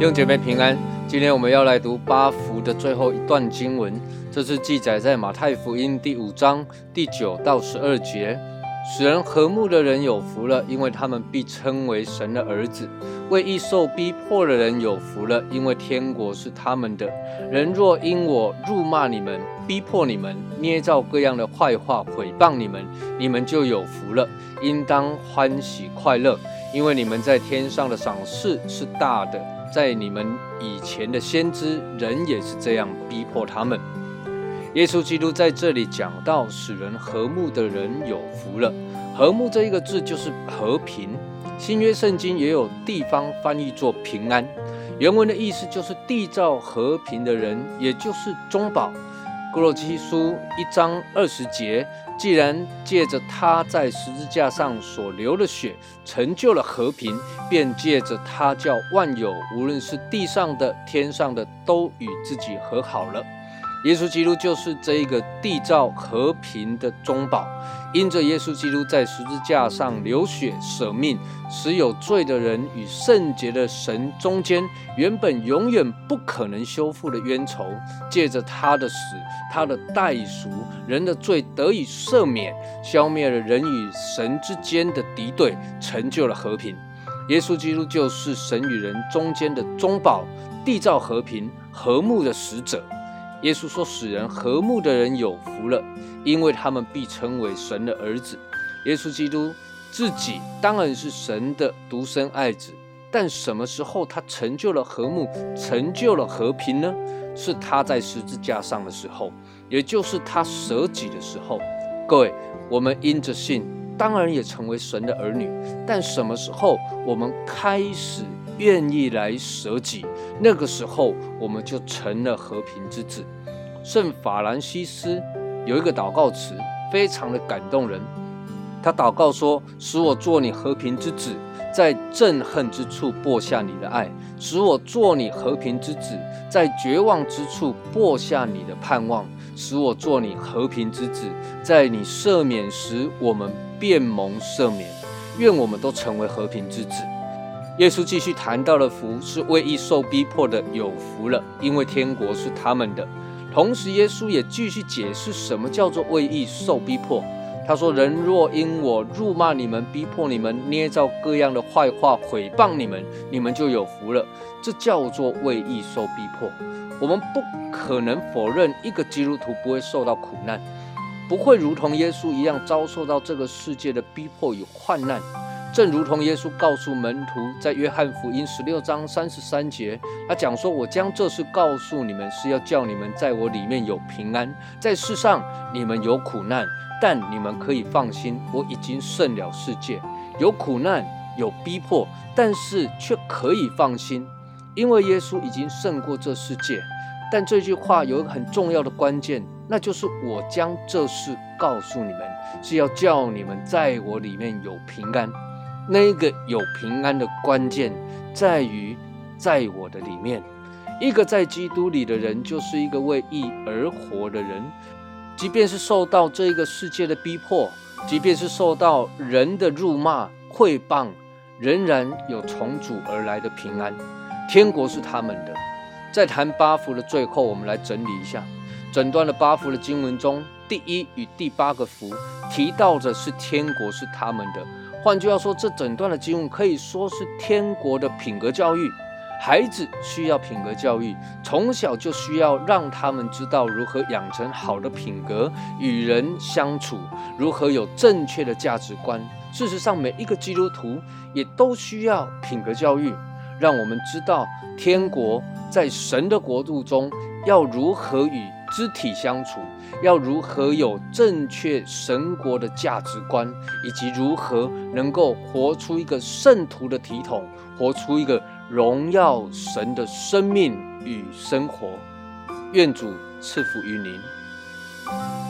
用姐妹平安，今天我们要来读八福的最后一段经文，这是记载在马太福音第五章第九到十二节。使人和睦的人有福了，因为他们必称为神的儿子；为义受逼迫的人有福了，因为天国是他们的。人若因我辱骂你们、逼迫你们、捏造各样的坏话毁谤你们，你们就有福了，应当欢喜快乐，因为你们在天上的赏赐是大的。在你们以前的先知，人也是这样逼迫他们。耶稣基督在这里讲到，使人和睦的人有福了。和睦这一个字就是和平。新约圣经也有地方翻译作平安，原文的意思就是缔造和平的人，也就是中保。哥罗西书一章二十节。既然借着他在十字架上所流的血成就了和平，便借着他叫万有，无论是地上的、天上的，都与自己和好了。耶稣基督就是这一个缔造和平的中保，因着耶稣基督在十字架上流血舍命，使有罪的人与圣洁的神中间原本永远不可能修复的冤仇，借着他的死，他的代赎，人的罪得以赦免，消灭了人与神之间的敌对，成就了和平。耶稣基督就是神与人中间的中保，缔造和平和睦的使者。耶稣说：“使人和睦的人有福了，因为他们必称为神的儿子。”耶稣基督自己当然是神的独生爱子，但什么时候他成就了和睦，成就了和平呢？是他在十字架上的时候，也就是他舍己的时候。各位，我们因着信，当然也成为神的儿女，但什么时候我们开始？愿意来舍己，那个时候我们就成了和平之子。圣法兰西斯有一个祷告词，非常的感动人。他祷告说：“使我做你和平之子，在憎恨之处播下你的爱；使我做你和平之子，在绝望之处播下你的盼望；使我做你和平之子，在你赦免时，我们便蒙赦免。愿我们都成为和平之子。”耶稣继续谈到了福是为义受逼迫的有福了，因为天国是他们的。同时，耶稣也继续解释什么叫做为义受逼迫。他说：“人若因我辱骂你们、逼迫你们、捏造各样的坏话毁谤你们，你们就有福了。”这叫做为义受逼迫。我们不可能否认一个基督徒不会受到苦难，不会如同耶稣一样遭受到这个世界的逼迫与患难。正如同耶稣告诉门徒，在约翰福音十六章三十三节，他讲说：“我将这事告诉你们，是要叫你们在我里面有平安。在世上你们有苦难，但你们可以放心，我已经胜了世界。有苦难，有逼迫，但是却可以放心，因为耶稣已经胜过这世界。但这句话有一个很重要的关键，那就是我将这事告诉你们，是要叫你们在我里面有平安。”那个有平安的关键，在于在我的里面。一个在基督里的人，就是一个为义而活的人。即便是受到这个世界的逼迫，即便是受到人的辱骂、毁谤，仍然有从主而来的平安。天国是他们的。在谈八福的最后，我们来整理一下整段的八福的经文中，第一与第八个福提到的是天国是他们的。换句话说，这整段的经文可以说是天国的品格教育。孩子需要品格教育，从小就需要让他们知道如何养成好的品格，与人相处，如何有正确的价值观。事实上，每一个基督徒也都需要品格教育，让我们知道天国在神的国度中要如何与。肢体相处要如何有正确神国的价值观，以及如何能够活出一个圣徒的体统，活出一个荣耀神的生命与生活。愿主赐福于您。